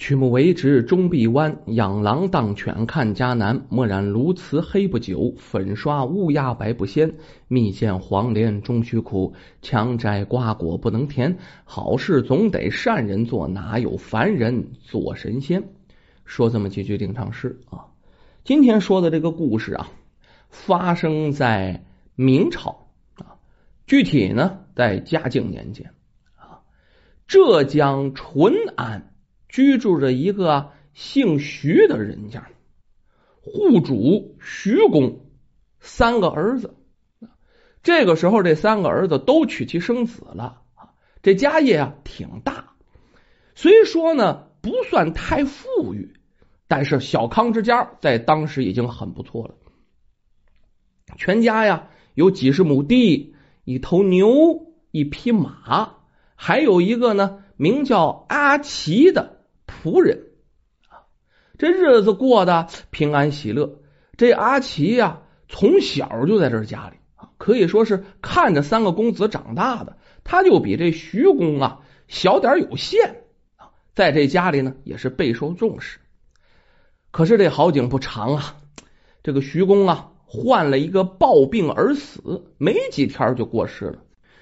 曲目为直终必弯，养狼当犬看家难。墨染鸬鹚黑不久，粉刷乌鸦白不鲜。蜜饯黄连终须苦，强摘瓜果不能甜。好事总得善人做，哪有凡人做神仙？说这么几句定场诗啊。今天说的这个故事啊，发生在明朝啊，具体呢在嘉靖年间啊，浙江淳安。居住着一个姓徐的人家，户主徐公三个儿子。这个时候，这三个儿子都娶妻生子了，这家业啊挺大。虽说呢不算太富裕，但是小康之家在当时已经很不错了。全家呀有几十亩地，一头牛，一匹马，还有一个呢名叫阿奇的。仆人啊，这日子过得平安喜乐。这阿奇呀，从小就在这家里啊，可以说是看着三个公子长大的。他就比这徐公啊小点有限啊，在这家里呢也是备受重视。可是这好景不长啊，这个徐公啊患了一个暴病而死，没几天就过世了。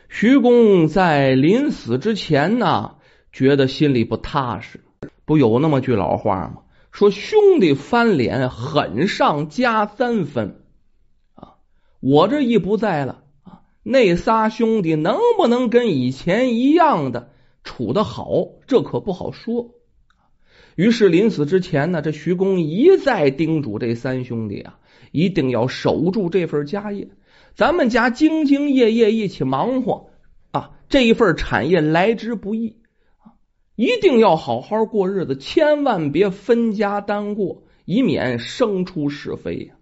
徐公在临死之前呢，觉得心里不踏实。不有那么句老话吗？说兄弟翻脸，狠上加三分啊！我这一不在了啊，那仨兄弟能不能跟以前一样的处的好，这可不好说。于是临死之前呢，这徐公一再叮嘱这三兄弟啊，一定要守住这份家业。咱们家兢兢业业一起忙活啊，这一份产业来之不易。一定要好好过日子，千万别分家单过，以免生出是非呀。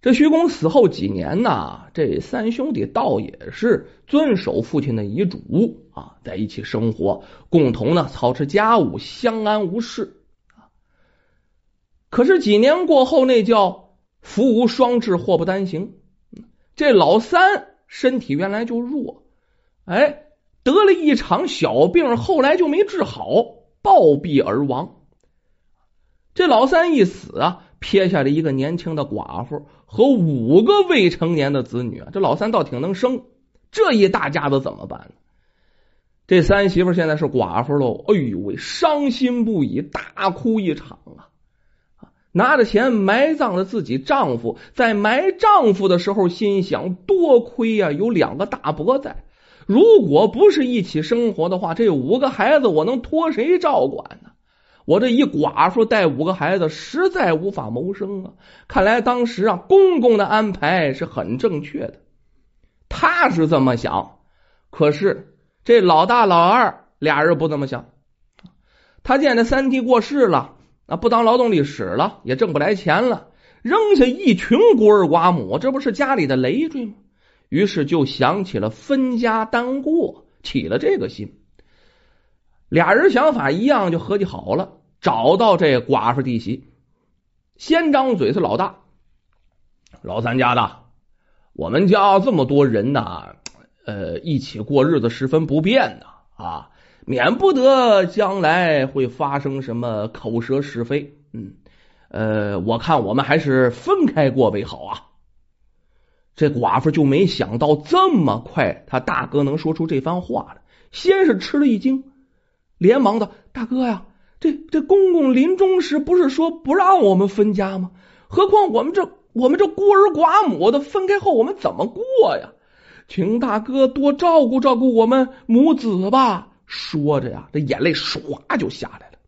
这徐公死后几年呢，这三兄弟倒也是遵守父亲的遗嘱啊，在一起生活，共同呢操持家务，相安无事。可是几年过后，那叫福无双至，祸不单行。这老三身体原来就弱，哎。得了一场小病，后来就没治好，暴毙而亡。这老三一死啊，撇下了一个年轻的寡妇和五个未成年的子女啊。这老三倒挺能生，这一大家子怎么办呢？这三媳妇现在是寡妇喽，哎呦喂，伤心不已，大哭一场啊！拿着钱埋葬了自己丈夫，在埋丈夫的时候，心想：多亏呀，有两个大伯在。如果不是一起生活的话，这五个孩子我能托谁照管呢？我这一寡妇带五个孩子，实在无法谋生啊！看来当时啊，公公的安排是很正确的，他是这么想。可是这老大老二俩人不这么想。他见这三弟过世了，啊，不当劳动力使了，也挣不来钱了，扔下一群孤儿寡母，这不是家里的累赘吗？于是就想起了分家单过，起了这个心。俩人想法一样，就合计好了，找到这寡妇弟媳，先张嘴是老大，老三家的，我们家这么多人呐，呃，一起过日子十分不便呐，啊，免不得将来会发生什么口舌是非。嗯，呃，我看我们还是分开过为好啊。这寡妇就没想到这么快，他大哥能说出这番话来。先是吃了一惊，连忙的：“大哥呀，这这公公临终时不是说不让我们分家吗？何况我们这我们这孤儿寡母的，分开后我们怎么过呀？请大哥多照顾照顾我们母子吧。”说着呀，这眼泪唰就下来了。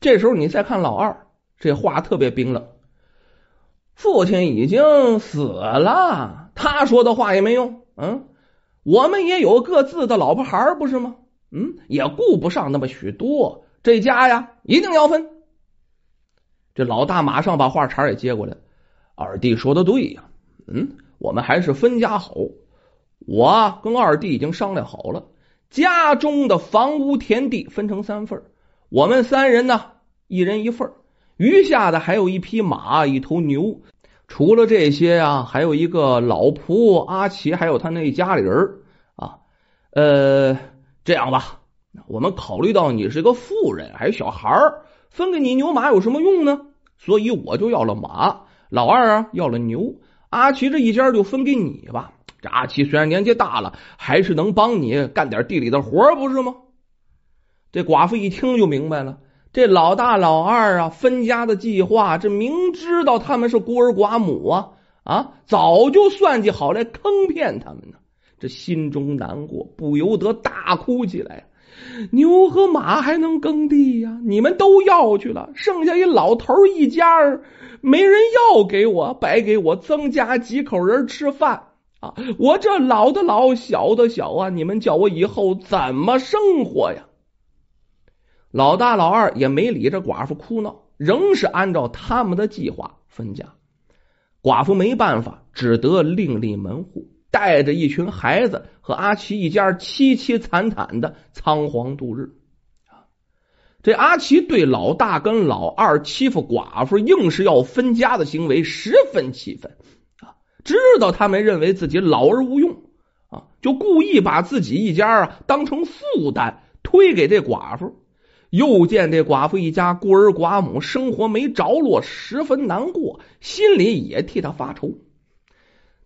这时候你再看老二，这话特别冰冷。父亲已经死了，他说的话也没用。嗯，我们也有各自的老婆孩儿不是吗？嗯，也顾不上那么许多。这家呀，一定要分。这老大马上把话茬也接过来。二弟说的对呀，嗯，我们还是分家好。我跟二弟已经商量好了，家中的房屋田地分成三份，我们三人呢，一人一份余下的还有一匹马，一头牛。除了这些啊，还有一个老仆阿奇，还有他那家里人啊。呃，这样吧，我们考虑到你是个妇人，还是小孩，分给你牛马有什么用呢？所以我就要了马，老二啊要了牛，阿奇这一家就分给你吧。这阿奇虽然年纪大了，还是能帮你干点地里的活，不是吗？这寡妇一听就明白了，这老大老二啊分家的计划，这明知道他们是孤儿寡母啊啊，早就算计好来坑骗他们呢。这心中难过，不由得大哭起来。牛和马还能耕地呀？你们都要去了，剩下一老头一家没人要给我，白给我增加几口人吃饭啊！我这老的老，小的小啊！你们叫我以后怎么生活呀？老大老二也没理这寡妇哭闹，仍是按照他们的计划分家。寡妇没办法，只得另立门户。带着一群孩子和阿奇一家凄凄惨惨的仓皇度日！这阿奇对老大跟老二欺负寡妇，硬是要分家的行为十分气愤啊！知道他们认为自己老而无用啊，就故意把自己一家啊当成负担推给这寡妇。又见这寡妇一家孤儿寡母，生活没着落，十分难过，心里也替他发愁。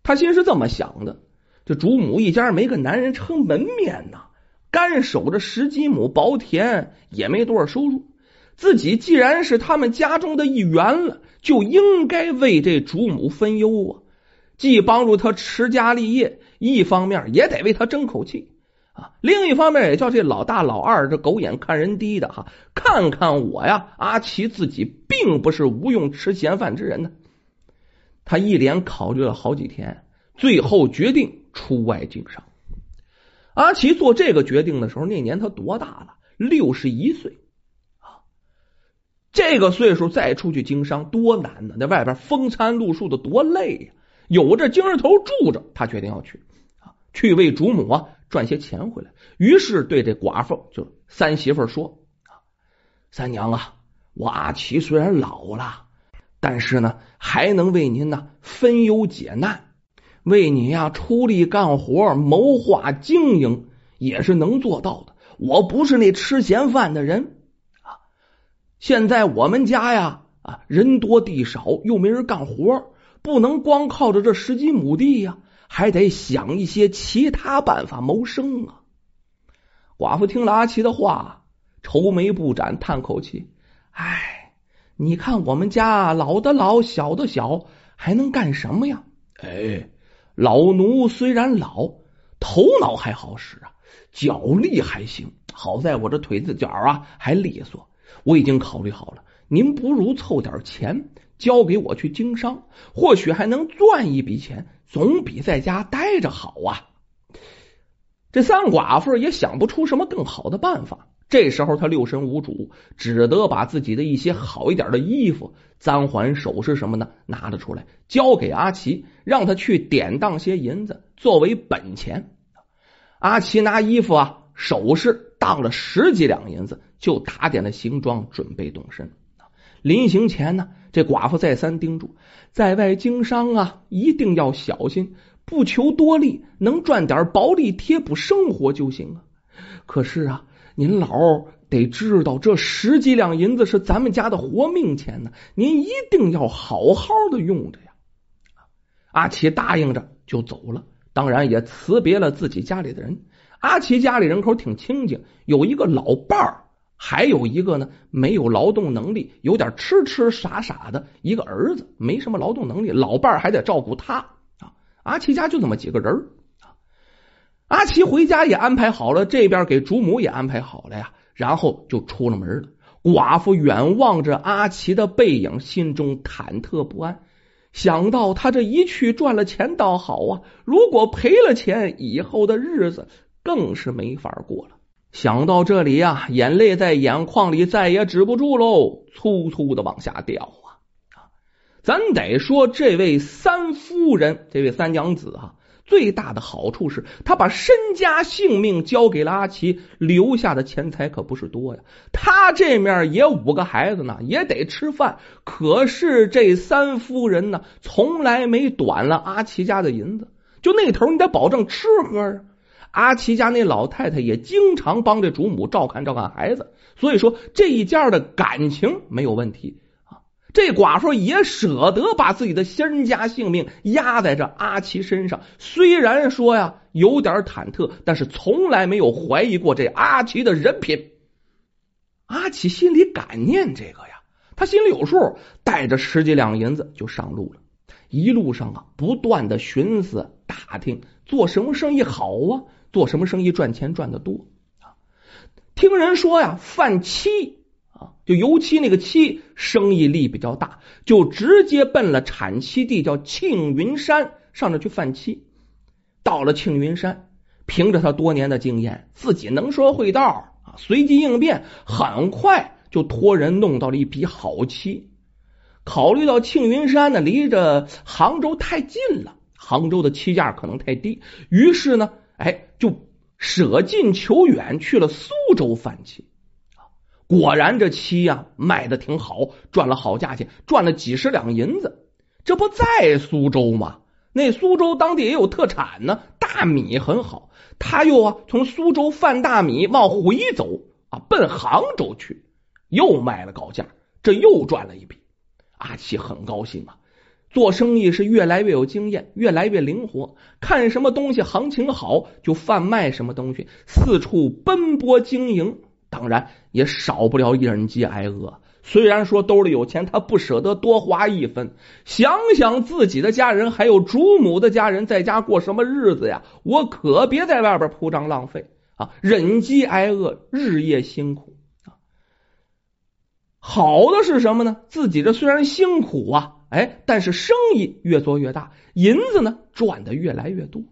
他心是这么想的：这主母一家没个男人撑门面呐，干守着十几亩薄田，也没多少收入。自己既然是他们家中的一员了，就应该为这主母分忧啊，既帮助他持家立业，一方面也得为他争口气另一方面也叫这老大老二这狗眼看人低的哈，看看我呀，阿奇自己并不是无用吃闲饭之人呢。他一连考虑了好几天，最后决定出外经商。阿奇做这个决定的时候，那年他多大了？六十一岁啊！这个岁数再出去经商多难呢？在外边风餐露宿的多累呀！有这精神头住着，他决定要去啊，去为主母啊赚些钱回来。于是对这寡妇就三媳妇说：“，三娘啊，我阿奇虽然老了。”但是呢，还能为您呢分忧解难，为你呀出力干活、谋划经营，也是能做到的。我不是那吃闲饭的人啊。现在我们家呀啊人多地少，又没人干活，不能光靠着这十几亩地呀，还得想一些其他办法谋生啊。寡妇听了阿奇的话，愁眉不展，叹口气：“唉。”你看我们家老的老小的小，还能干什么呀？哎，老奴虽然老，头脑还好使啊，脚力还行。好在我这腿子脚啊还利索。我已经考虑好了，您不如凑点钱交给我去经商，或许还能赚一笔钱，总比在家待着好啊。这三寡妇也想不出什么更好的办法。这时候他六神无主，只得把自己的一些好一点的衣服、簪环、首饰什么的拿了出来，交给阿奇，让他去典当些银子作为本钱。阿奇拿衣服啊、首饰当了十几两银子，就打点了行装，准备动身。临行前呢，这寡妇再三叮嘱，在外经商啊，一定要小心，不求多利，能赚点薄利贴补生活就行啊。可是啊。您老得知道，这十几两银子是咱们家的活命钱呢，您一定要好好的用着呀。阿奇答应着就走了，当然也辞别了自己家里的人。阿奇家里人口挺清静，有一个老伴儿，还有一个呢没有劳动能力、有点痴痴傻傻的一个儿子，没什么劳动能力，老伴儿还得照顾他啊。阿奇家就这么几个人啊。阿奇回家也安排好了，这边给主母也安排好了呀，然后就出了门了。寡妇远望着阿奇的背影，心中忐忑不安。想到他这一去赚了钱倒好啊，如果赔了钱，以后的日子更是没法过了。想到这里呀，眼泪在眼眶里再也止不住喽，粗粗的往下掉啊！咱得说这位三夫人，这位三娘子啊。最大的好处是她把身家性命交给了阿奇，留下的钱财可不是多呀。他这面也五个孩子呢，也得吃饭。可是这三夫人呢，从来没短了阿奇家的银子。就那头，你得保证吃喝啊。阿奇家那老太太也经常帮着主母照看照看孩子，所以说这一家的感情没有问题啊。这寡妇也舍得把自己的身家性命压在这阿奇身上，虽然说呀有点忐忑，但是从来没有怀疑过这阿奇的人品。阿奇心里感念这个呀，他心里有数，带着十几两银子就上路了。一路上啊，不断的寻思打听做什么生意好啊，做什么生意赚钱赚的多啊。听人说呀，贩漆啊，就油漆那个漆生意力比较大，就直接奔了产漆地，叫庆云山，上那去贩漆。到了庆云山，凭着他多年的经验，自己能说会道啊，随机应变，很快就托人弄到了一批好漆。考虑到庆云山呢离着杭州太近了，杭州的漆价可能太低，于是呢，哎，就舍近求远去了苏州贩漆。果然这漆呀卖的挺好，赚了好价钱，赚了几十两银子。这不在苏州吗？那苏州当地也有特产呢，大米很好。他又啊从苏州贩大米往回走啊，奔杭州去，又卖了高价，这又赚了一笔。阿奇很高兴啊，做生意是越来越有经验，越来越灵活。看什么东西行情好，就贩卖什么东西，四处奔波经营。当然也少不了忍饥挨饿。虽然说兜里有钱，他不舍得多花一分。想想自己的家人，还有主母的家人，在家过什么日子呀？我可别在外边铺张浪费啊！忍饥挨饿，日夜辛苦。好的是什么呢？自己这虽然辛苦啊，哎，但是生意越做越大，银子呢赚的越来越多。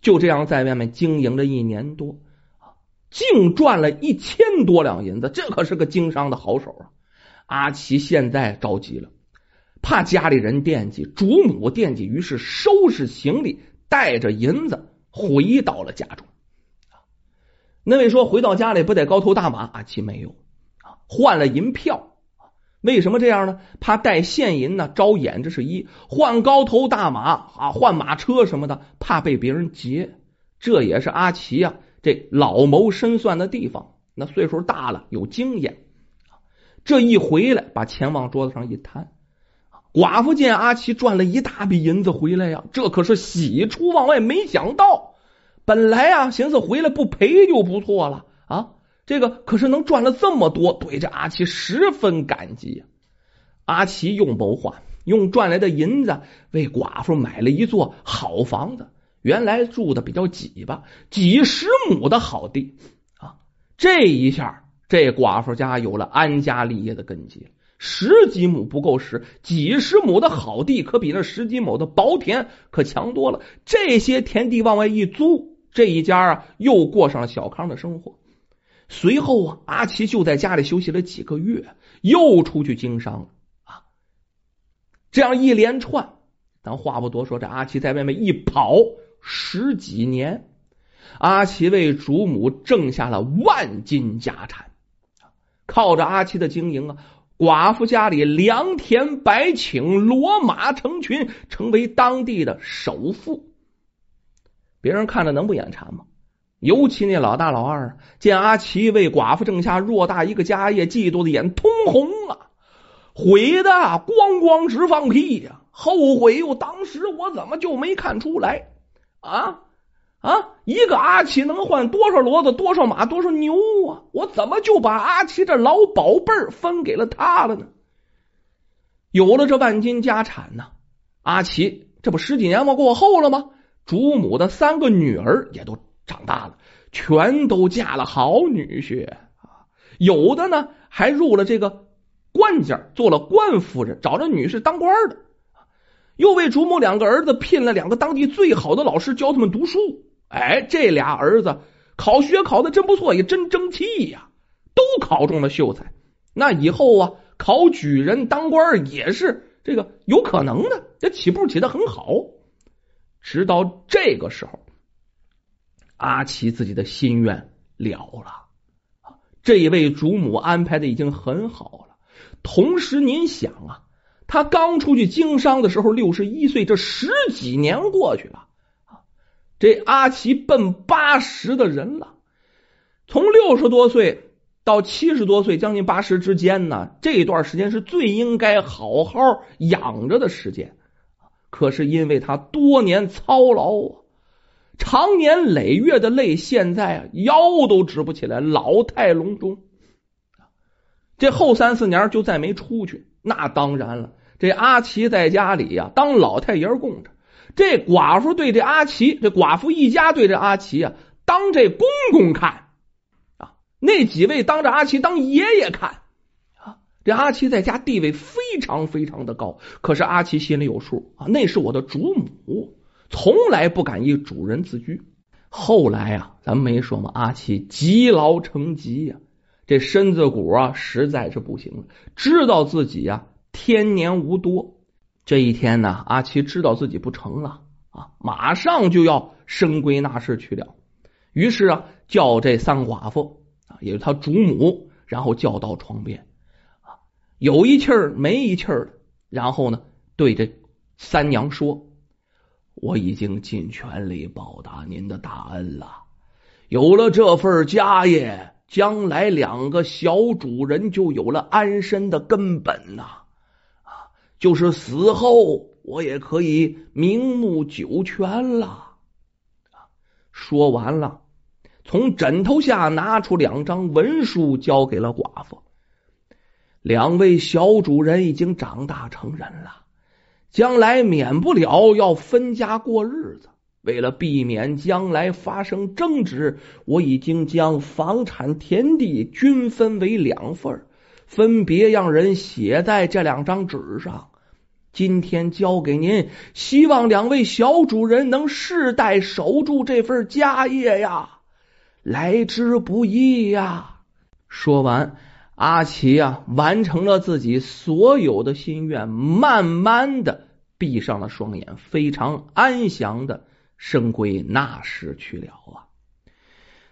就这样在外面经营了一年多，净赚了一千多两银子，这可是个经商的好手啊！阿奇现在着急了，怕家里人惦记，主母惦记，于是收拾行李，带着银子回到了家中。那位说回到家里不得高头大马？阿奇没有。换了银票，为什么这样呢？怕带现银呢招眼，这是一；换高头大马啊，换马车什么的，怕被别人劫。这也是阿奇呀，这老谋深算的地方。那岁数大了，有经验。这一回来，把钱往桌子上一摊。寡妇见阿奇赚了一大笔银子回来呀，这可是喜出望外。没想到，本来啊，寻思回来不赔就不错了啊。这个可是能赚了这么多，对着阿奇十分感激。阿奇用谋划，用赚来的银子为寡妇买了一座好房子。原来住的比较挤吧，几十亩的好地啊。这一下，这寡妇家有了安家立业的根基。十几亩不够使，几十亩的好地可比那十几亩的薄田可强多了。这些田地往外一租，这一家啊又过上了小康的生活。随后啊，阿奇就在家里休息了几个月，又出去经商了啊。这样一连串，咱话不多说，这阿奇在外面一跑十几年，阿奇为主母挣下了万金家产。靠着阿奇的经营啊，寡妇家里良田百顷，骡马成群，成为当地的首富。别人看着能不眼馋吗？尤其那老大老二见阿奇为寡妇挣下偌大一个家业，嫉妒的眼通红啊，悔的咣咣直放屁呀，后悔哟！当时我怎么就没看出来啊啊！一个阿奇能换多少骡子、多少马、多少牛啊？我怎么就把阿奇这老宝贝儿分给了他了呢？有了这万金家产呢，阿奇这不十几年过过后了吗？主母的三个女儿也都。长大了，全都嫁了好女婿啊！有的呢，还入了这个官家，做了官夫人，找着女婿当官的。又为主母两个儿子聘了两个当地最好的老师，教他们读书。哎，这俩儿子考学考的真不错，也真争气呀，都考中了秀才。那以后啊，考举人当官也是这个有可能的，这起步起的很好。直到这个时候。阿奇自己的心愿了了，这一位主母安排的已经很好了。同时，您想啊，他刚出去经商的时候六十一岁，这十几年过去了，这阿奇奔八十的人了，从六十多岁到七十多岁，将近八十之间呢，这段时间是最应该好好养着的时间。可是因为他多年操劳，长年累月的累，现在啊腰都直不起来，老态龙钟。这后三四年就再没出去，那当然了。这阿奇在家里呀，当老太爷供着。这寡妇对这阿奇，这寡妇一家对这阿奇啊，当这公公看啊。那几位当着阿奇当爷爷看啊。这阿奇在家地位非常非常的高，可是阿奇心里有数啊，那是我的主母，从来不敢以主人自居。后来啊，咱没说吗？阿奇积劳成疾呀，这身子骨啊实在是不行了，知道自己呀天年无多。这一天呢，阿奇知道自己不成了啊，马上就要升归纳士去了。于是啊，叫这三寡妇啊，也是他主母，然后叫到床边啊，有一气儿没一气儿的，然后呢，对这三娘说：“我已经尽全力报答您的大恩了，有了这份家业，将来两个小主人就有了安身的根本呐。”啊就是死后，我也可以名目九泉了。说完了，从枕头下拿出两张文书，交给了寡妇。两位小主人已经长大成人了，将来免不了要分家过日子。为了避免将来发生争执，我已经将房产田地均分为两份，分别让人写在这两张纸上。今天交给您，希望两位小主人能世代守住这份家业呀，来之不易呀。说完，阿奇呀完成了自己所有的心愿，慢慢的闭上了双眼，非常安详的升归那时去了啊。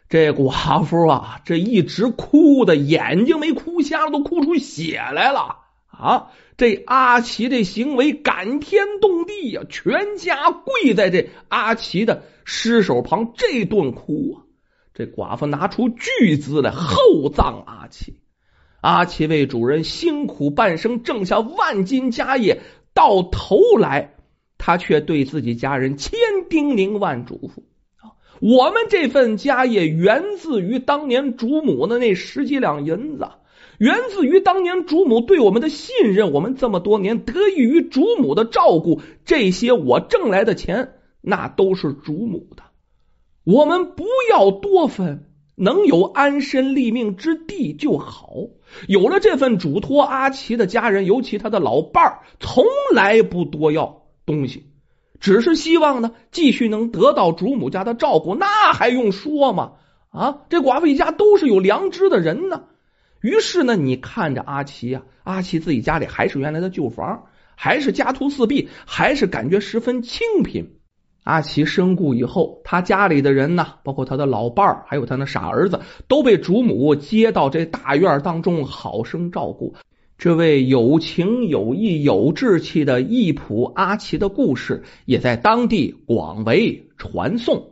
这寡妇啊，这一直哭的眼睛没哭瞎了，都哭出血来了。啊！这阿奇这行为感天动地呀，全家跪在这阿奇的尸首旁，这顿哭啊！这寡妇拿出巨资来厚葬阿奇。阿奇为主人辛苦半生，挣下万金家业，到头来他却对自己家人千叮咛万嘱咐啊！我们这份家业源自于当年主母的那十几两银子。源自于当年主母对我们的信任，我们这么多年得益于主母的照顾，这些我挣来的钱那都是主母的，我们不要多分，能有安身立命之地就好。有了这份嘱托，阿奇的家人，尤其他的老伴儿，从来不多要东西，只是希望呢继续能得到主母家的照顾，那还用说吗？啊，这寡妇一家都是有良知的人呢。于是呢，你看着阿奇呀，阿奇自己家里还是原来的旧房，还是家徒四壁，还是感觉十分清贫。阿奇身故以后，他家里的人呢，包括他的老伴儿，还有他那傻儿子，都被主母接到这大院当中，好生照顾。这位有情有义有志气的义仆阿奇的故事，也在当地广为传颂。